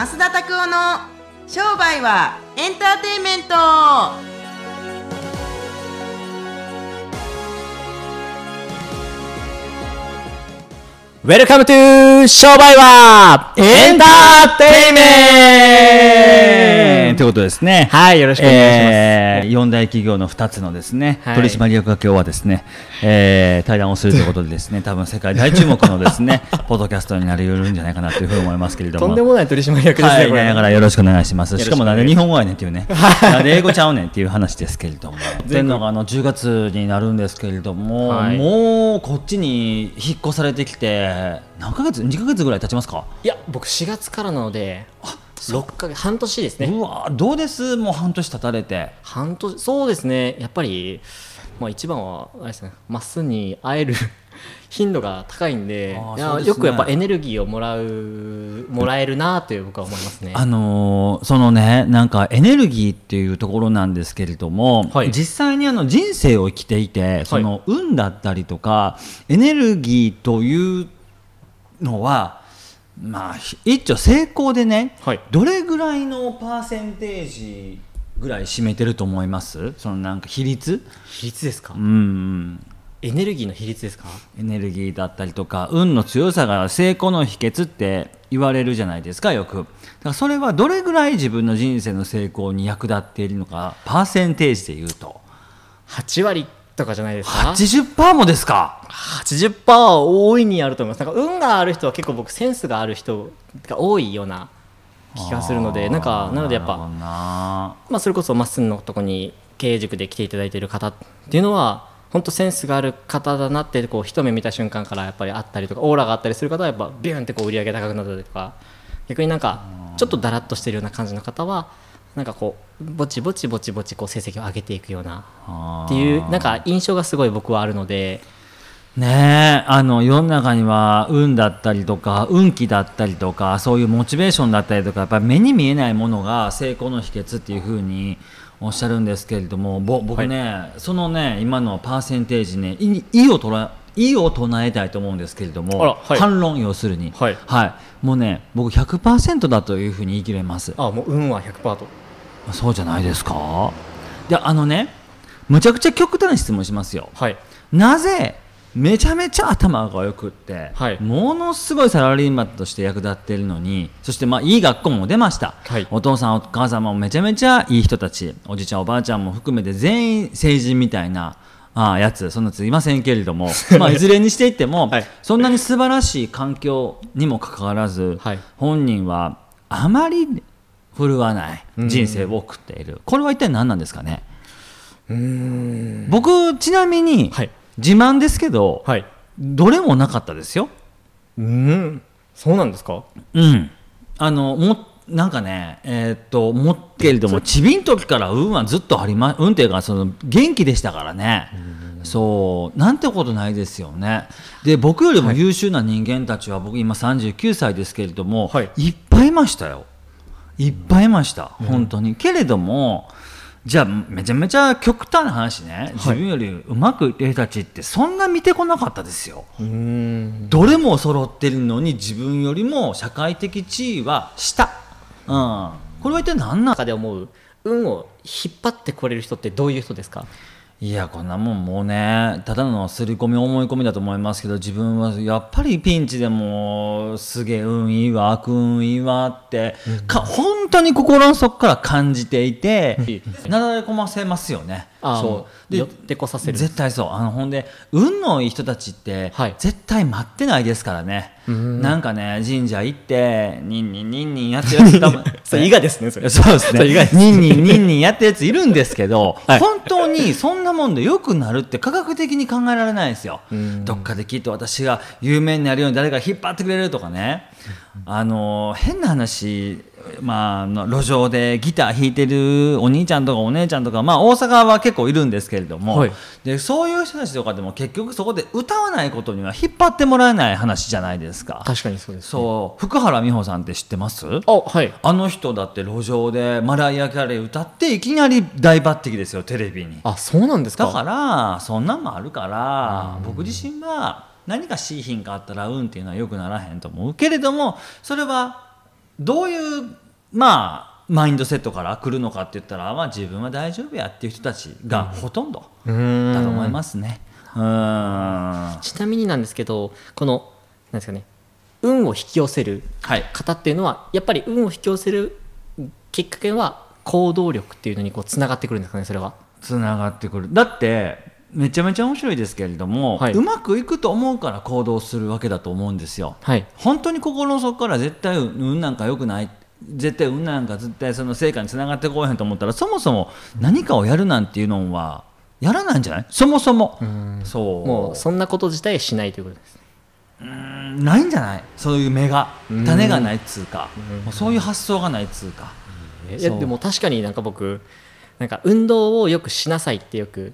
増田拓夫の商売はエンターテインメント。 Welcome to 商売はエンターテイメントということですね。はい、よろしくお願いします。えー、4大企業の2つのですね、はい取締役が今日はですね、えー、対談をするということでですね、多分世界大注目のですね、ポッドキャストになり得るんじゃないかなというふうに思いますけれども。とんでもない取締役ですね、はい、これ。だからよろしくお願いします。しかもなんで日本語やねんっていうね、なんで英語ちゃうねんっていう話ですけれども、というのがあの10月になるんですけれども、はいもうこっちに引っ越されてきて、何ヶ月、2ヶ月ぐらい経ちますか？いや、僕4月からなので、6ヶ月、半年ですね。うわどうです？もう半年経たれて。半年、そうですね、やっぱり、まあ一番は、あれですね、まっすぐに会える 頻度が高いんで、ね。よくやっぱエネルギーをもらう、もらえるなという僕は思いますね。あのーそのねなんかエネルギーっていうところなんですけれども、はい。実際にあの人生を生きていてその運だったりとか、エネルギーというのはまあひ一丁成功でね、はい。どれぐらいのパーセンテージぐらい占めてると思います？そのなんか比率？比率ですか、うんうん。エネルギーの比率ですか？エネルギーだったりとか運の強さが成功の秘訣って言われるじゃないですかよく。だからそれはどれぐらい自分の人生の成功に役立っているのかパーセンテージで言うと ?8 割とかじゃないですか。80%もですか？80%は大いにあると思います。なんか運がある人は結構僕センスがある人が多いような気がするのでなんかなのでやっぱ、まあ、それこそまっすんのとこに経営塾で来ていただいている方っていうのは本当センスがある方だなってこう一目見た瞬間からやっぱりあったりとかオーラがあったりする方はやっぱビューンってこう売り上げ高くなったりとか逆になんかちょっとだらっとしてるような感じの方はなんかこうぼちぼちぼちぼちこう成績を上げていくような。っていうなんか印象がすごい僕はあるので。ねえあの世の中には運だったりとか運気だったりとかそういうモチベーションだったりとかやっぱり目に見えないものが成功の秘訣っていうふうにおっしゃるんですけれどもぼ僕ね、そのね今のパーセンテージねいいをとらいを唱えたいと思うんですけれども、はい。反論要するに、はい。もうね僕100%だというふうに言い切れます。あもう運は100%とそうじゃないですか？であのねむちゃくちゃ極端な質問しますよ。はい。なぜめちゃめちゃ頭が良くって、はい。ものすごいサラリーマンとして役立っているのにそしてまあいい学校も出ました、はい。お父さんお母様もめちゃめちゃいい人たち。おじいちゃんおばあちゃんも含めて全員成人みたいなああやつそんなやついませんけれども、まあ、いずれにしていっても、はい。そんなに素晴らしい環境にもかかわらず、はい。本人はあまり振るわない人生を送っている、これは一体何なんですかね？僕ちなみに、はい。自慢ですけど、はい。どれもなかったですよ。うん。そうなんですか？うん。あの、も、なんかね、えーっと、もっけれども、ちびん時から運はずっとありま、運っていうか、その、元気でしたからね。そう、なんてことないですよね。で、僕よりも優秀な人間たちは、僕今39歳ですけれども、はい。いっぱいいましたよ。いっぱいいました。本当に。けれども、じゃあ、めちゃめちゃ極端な話ね、自分よりうまくいる人たちって、そんな見てこなかったですよ。うん。どれも揃ってるのに自分よりも社会的地位は下、うん、これは一体何なん中で思う運を引っ張ってこれる人ってどういう人ですか？いやこんなもんもうねただの刷り込み思い込みだと思いますけど自分はやっぱりピンチでもすげえ運いいわ悪運いいわって、か本当に心の底から感じていてなだれ込ませますよね。あそう。寄ってこさせる。絶対そう。あのほんで運のいい人たちって、はい。絶対待ってないですからね。なんかね神社行ってニンニンニンニンやってるやつ多分。それ伊賀ですねそれ。そうですね。ニンニンニンニンやってるやついるんですけど、はい本当にそんなもんで良くなるって科学的に考えられ ないですよんどっかできっと私が有名になるように誰か引っ張ってくれるとかねあの変な話まああの路上でギター弾いてるお兄ちゃんとかお姉ちゃんとか、まあ、大阪は結構いるんですけれども、はい。でそういう人たちとかでも結局そこで歌わないことには引っ張ってもらえない話じゃないですか。確かにそうです、ね、そう。福原美穂さんって知ってます？あはい。あの人だって路上でマライア・キャレー歌っていきなり大抜擢ですよテレビに。あそうなんですか？だからそんなんもあるから僕自身は何かしい品があったら運っていうのは良くならへんと思うけれどもそれはどういうまあマインドセットから来るのかって言ったら、まあ、自分は大丈夫やっていう人たちがほとんどだと思いますね。うん。ちなみになんですけどこのなんですかね運を引き寄せるはい。方っていうのはやっぱり運を引き寄せるきっかけは行動力っていうのにこうつながってくるんですかねそれは。つながってくる。だってめちゃめちゃ面白いですけれども、はい。うまくいくと思うから行動するわけだと思うんですよ。はい。本当に心の底から絶対運なんか良くない絶対運なんか絶対その成果につながってこうへんと思ったらそもそも何かをやるなんていうのはやらないんじゃない？そもそも。そう。もうそんなこと自体しないということです。うんないんじゃない？そういう芽が。種がないっつうか。もうそういう発想がないっつうか。いやでも確かになんか僕なんか運動をよくしなさいってよく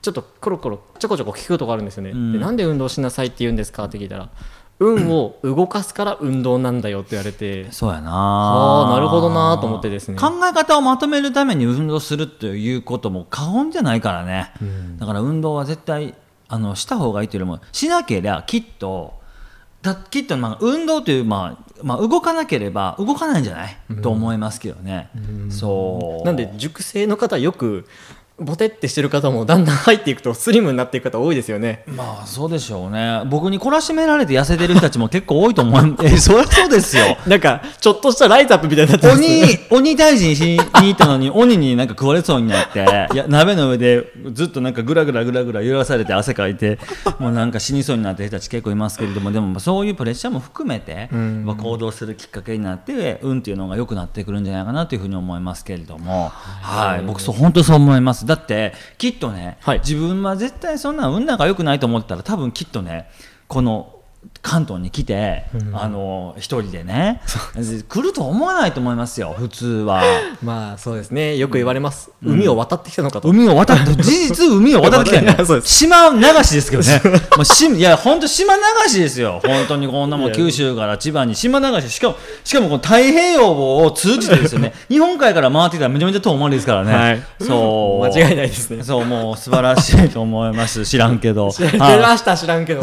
ちょっとコロコロちょこちょこ聞くことがあるんですよね、ん。でなんで運動しなさいって言うんですか？って聞いたら運を動かすから運動なんだよって言われて。そうやな。ああなるほどなと思ってですね。考え方をまとめるために運動するということも過言じゃないからね、だから運動は絶対あのした方がいいというよりもしなければきっとだきっとまあ運動という、まあまあ、動かなければ動かないんじゃない、と思いますけどね、そう。なんで熟成の方よくボテってしてる方もだんだん入っていくとスリムになっていく方多いですよね。まあそうでしょうね。僕に懲らしめられて痩せてる人たちも結構多いと思うえ そりゃそうですよ。なんかちょっとしたライトアップみたいになってます。鬼鬼退治しに行ったのに鬼になんか食われそうになって。いや鍋の上でずっとなんかぐらぐらぐらぐら揺らされて汗かいてもうなんか死にそうになってる人たち結構いますけれども。でもそういうプレッシャーも含めて、まあ行動するきっかけになって運っていうのが良くなってくるんじゃないかなというふうに思いますけれども、はい、僕そう本当そう思いますだってきっとね、はい。自分は絶対そんな運なんか良くないと思ったら多分きっとねこの関東に来て、あの一人でね。来ると思わないと思いますよ普通は。まあそうですね。よく言われます、海を渡ってきたのかと、海を渡って事実海を渡ってきたよね そうです。島流しですけどね。もうしいや本当島流しですよ。本当にこんなもん九州から千葉に島流し。しかもしかもこの太平洋を通じてですよね。日本海から回ってきたらめちゃめちゃ遠回りですからね、はい。そう。間違いないですね。そうもう素晴らしいと思います。知らんけど。知られてはい。ました知らんけど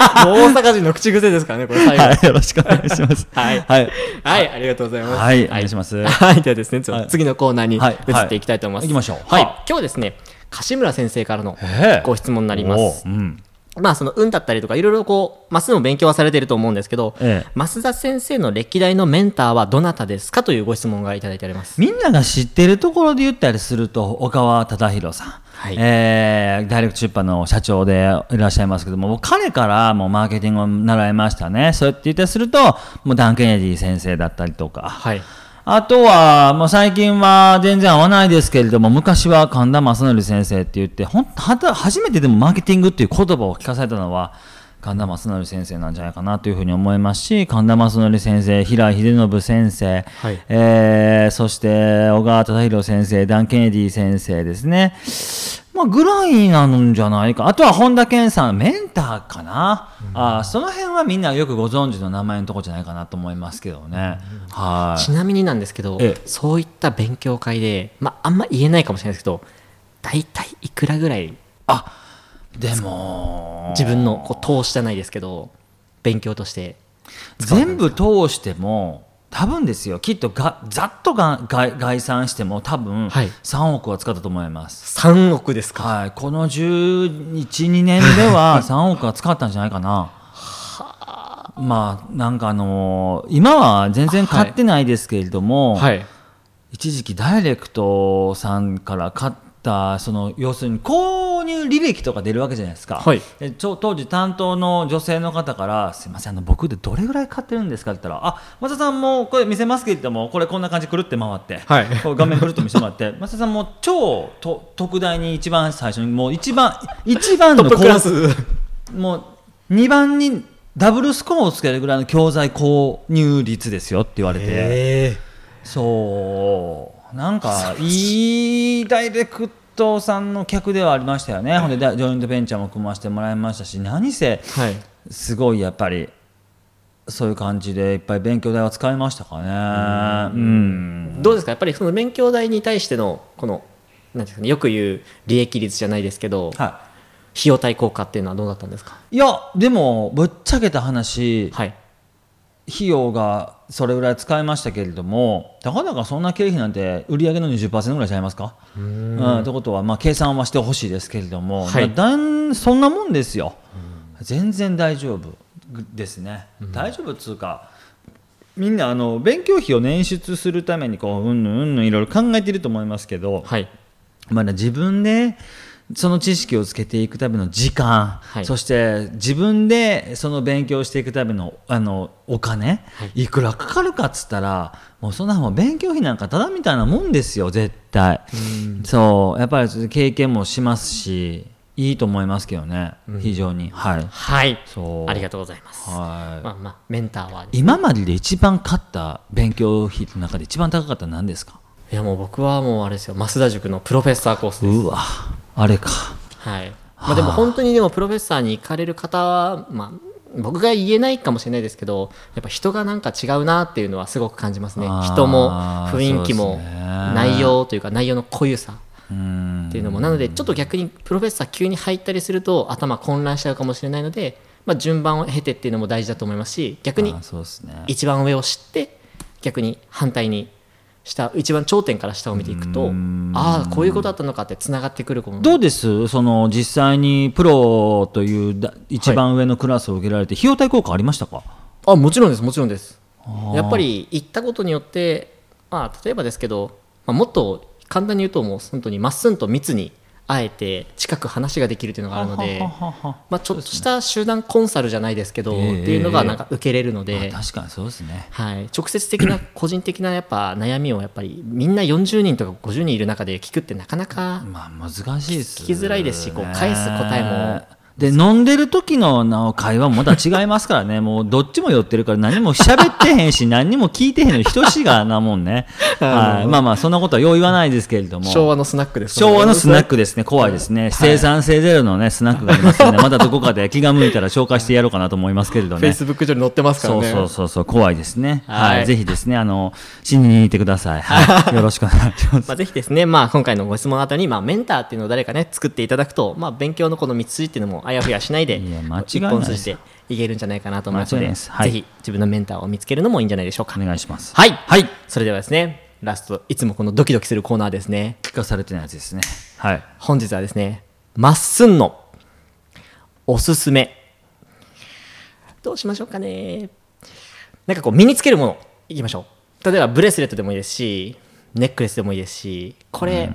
大阪人の口癖ですからねこれ最後はい、よろしくお願いします。はいはい。はい、ありがとうございます。はいお願いしますはい、ではですね、次のコーナーに移はいっていきたいと思います。はい行きましょうはいは、今日はですね、柏村先生からのご質問になります。まあ、その運だったりとか、いろいろこう、マスの勉強はされていると思うんですけど、ええ増田先生の歴代のメンターはどなたですかというご質問がいただいております。みんなが知ってるところで言ったりすると、岡川忠宏さん。はいえーダイレクト出版の社長でいらっしゃいますけども、僕彼からもうマーケティングを習いましたね。そうやって言ったりすると、もうダン・ケネディ先生だったりとか。はい。あとは、もう最近は全然合わないですけれども、昔は神田正則先生って言って、ほん初めてでもマーケティングっていう言葉を聞かされたのは、神田正則先生なんじゃないかなというふうに思いますし、神田正則先生、平井秀信先生、はいえーそして小川忠宏先生、ダン・ケネディ先生ですね。まあ、ぐらいなんじゃないか。あとは本田健さん、メンターかな。あーその辺はみんなよくご存知の名前のとこじゃないかなと思いますけどね。はい。ちなみになんですけど、ええそういった勉強会で、まあ、あんま言えないかもしれないですけど、大体いくらぐらいあでも自分のこう投資じゃないですけど、勉強として。全部通しても多分ですよ。きっとがざっとが概概算しても多分はい。3億は使ったと思います、3億ですか。はい、この1112年では 3億は使ったんじゃないかな。まあなんかあのー今は全然買ってないですけれども、はい。一時期ダイレクトさんから買ったその要するに購入履歴とか出るわけじゃないですか、はいでちょ当時担当の女性の方から「すいませんあの僕でどれぐらい買ってるんですか?」って言ったら「あ松田さんもこれ見せますけれどもこれこんな感じくるって回って、はいこう画面くるっと見せてもらって 松田さんも超と特大に一番最初にもう一番 一番のトップクラス。もう2番にダブルスコアをつけるぐらいの教材購入率ですよって言われて。えそうなんかいいダイレクトさんの客ではありましたよね、ほんでだジョイントベンチャーも組ませてもらいましたし何せ。すごいやっぱりそういう感じでいっぱい勉強代は使いましたかね。うん。どうですか？やっぱりその勉強代に対してのこのなんですかねよく言う利益率じゃないですけど、は費用対効果っていうのはどうだったんですか？い、いやでもぶっちゃけた話はい費用がそれぐらい使いましたけれどもたかだかそんな経費なんて売上の20%ぐらいちゃいますか？うん。ということは、まあ、計算はしてほしいですけれども、はい。まあだんそんなもんですよ。全然大丈夫ですね、大丈夫っつうかみんなあの勉強費を捻出するためにこううんぬんうんぬんいろいろ考えていると思いますけど、はい。まだ自分でその知識をつけていくための時間、はい。そして自分でその勉強していくためのあのお金、い、くらかかるかっつったらもうそんなもん勉強費なんかただみたいなもんですよ絶対。そう。やっぱり経験もしますしいいと思いますけどね、非常に。はい、はい。そう。ありがとうございます、はい。まあまあメンターは。今までで一番買った勉強費の中で一番高かったのは何ですか？いやもう僕はもうあれですよ。増田塾のプロフェッサーコースです。うわあれか。はい。まあ、でも本当にでもプロフェッサーに行かれる方は、まあ、僕が言えないかもしれないですけどやっぱ人がなんか違うなっていうのはすごく感じますね。人も雰囲気も内容というか内容の濃ゆさうん。っていうのも。なのでちょっと逆にプロフェッサー急に入ったりすると頭混乱しちゃうかもしれないので、まあ、順番を経てっていうのも大事だと思いますし逆に一番上を知って逆に反対に下一番頂点から下を見ていくとああこういうことだったのかってつながってくるどうです？その実際にプロというだ一番上のクラスを受けられて費用対効果ありましたか、あもちろんですもちろんです。やっぱり行ったことによって、まあ、例えばですけど、まあ、もっと簡単に言うともう本当にまっすんと密にあえて近く話ができるというのがあるのでまあ、ちょっとした集団コンサルじゃないですけど、ええっていうのがなんか受けれるのあで、確かにそうですね。はい、直接的な 個人的なやっぱ悩みをやっぱりみんな40人とか50人いる中で聞くってなかなかまあ難しいです聞きづらいですしこう返す答えもで飲んでる時のな会話もまた違いますからね。もうどっちも寄ってるから何も喋ってへんし 何にも聞いてへんの等しいがなもんね、はい、まあまあそんなことはよう言わないですけれども。昭和のスナックです昭和のスナックですね、怖いですね、生産性ゼロのね、スナックがありますので、またどこかで気が向いたら紹介してやろうかなと思いますけれどね。フェイスブック上に載ってますからそうねそうそうそう、怖いですね。はい。はい、ぜひですね、あの、死にに行ってください。はい、よろしくお願いします。まあ、ぜひですね、まあ、今回のご質問の後に、まあ、メンターっていうのを誰かね、作っていただくと、まあ、勉強のこの道筋っていうのもあやふやしないで、一本筋でいけるんじゃないかなと思いますので、はいぜひ自分のメンターを見つけるのもいいんじゃないでしょうか。お願いします。はい。はい。それではですね、ラスト、いつもこのドキドキするコーナーですね。聞かされてないやつですね。はい。本日はですね、まっすんのおすすめ。どうしましょうかね。なんかこう身につけるものいきましょう。例えばブレスレットでもいいですし、ネックレスでもいいですし、これ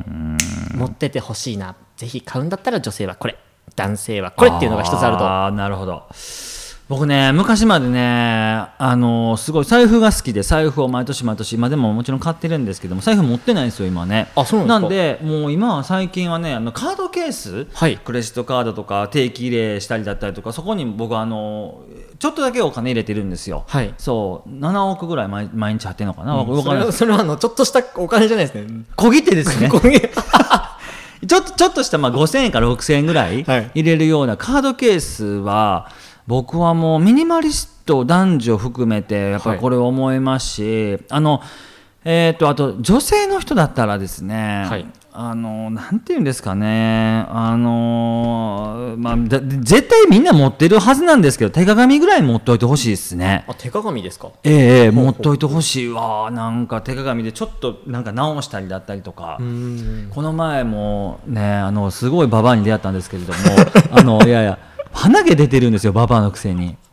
持っててほしいな。ぜひ買うんだったら女性はこれ、男性はこれっていうのが一つあると。ああ、なるほど。僕ね、昔までね、あのすごい財布が好きで、財布を毎年毎年、今でももちろん買ってるんですけども、財布持ってないんですよ、今ね。あそうなんですか？で、もう今は最近はね、あのカードケース、はいクレジットカードとか定期入れしたりだったりとか、そこに僕はあのちょっとだけお金入れてるんですよ。はいそう、7億ぐらい毎毎日貼ってるのかな、わわそれかんそれはあのちょっとしたお金じゃないですね。小切手ですね。これちょっとちょっとしたまあ5000円から6000円ぐらいはい。入れるようなカードケースは僕はもうミニマリスト男女含めてやっぱりこれ思いますし、あのえー、とあと女性の人だったらですね、はい。あのなんていうんですかねあのまあだ絶対みんな持ってるはずなんですけど手鏡ぐらい持っておいてほしいですね。あ手鏡ですか？ええええ持っといてほしいわなんか手鏡でちょっとなんか直したりだったりとか。この前もねあのすごいババアに出会ったんですけれどもあのいやいや鼻毛出てるんですよババアのくせに。す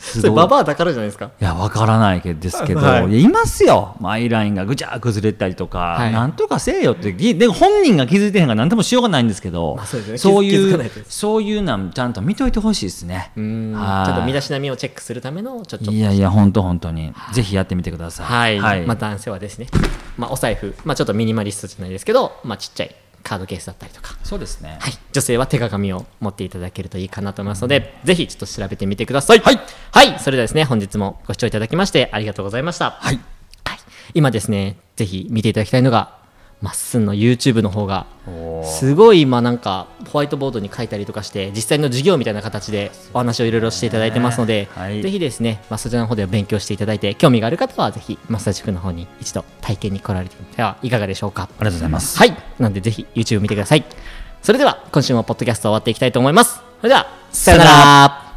それババアだからじゃないですか？いやわからないけどですけど、はい。い、ますよ。アイラインがぐちゃ崩れたりとか、はい。なんとかせえよってぎで本人が気づいてへんから何ともしようがないんですけど、まあそうね。そういうそういうなんちゃんと見といてほしいですね。ちょっと身だしなみをチェックするためのちょっと。いやいや本当本当に。ぜひやってみてください。はい、まあ、男性はですね、まあ、お財布、まあ、ちょっとミニマリストじゃないですけど、まあ、ちっちゃいカードケースだったりとか、そうですね。はい、女性は手鏡を持っていただけるといいかなと思いますので、ぜひちょっと調べてみてください。はい、はい、それではですね、本日もご視聴いただきましてありがとうございました。はい。はい、今ですね、ぜひ見ていただきたいのが、まっすんの YouTube の方がすごい今なんかホワイトボードに書いたりとかして実際の授業みたいな形でお話をいろいろしていただいてますので、はい。ぜひですね、まあ、そちらの方で勉強していただいて興味がある方はぜひマッサージ塾の方に一度体験に来られてみてはいかがでしょうか？ありがとうございます。はい。なんでぜひ YouTube 見てください。それでは今週もポッドキャスト終わっていきたいと思います。それではさよなら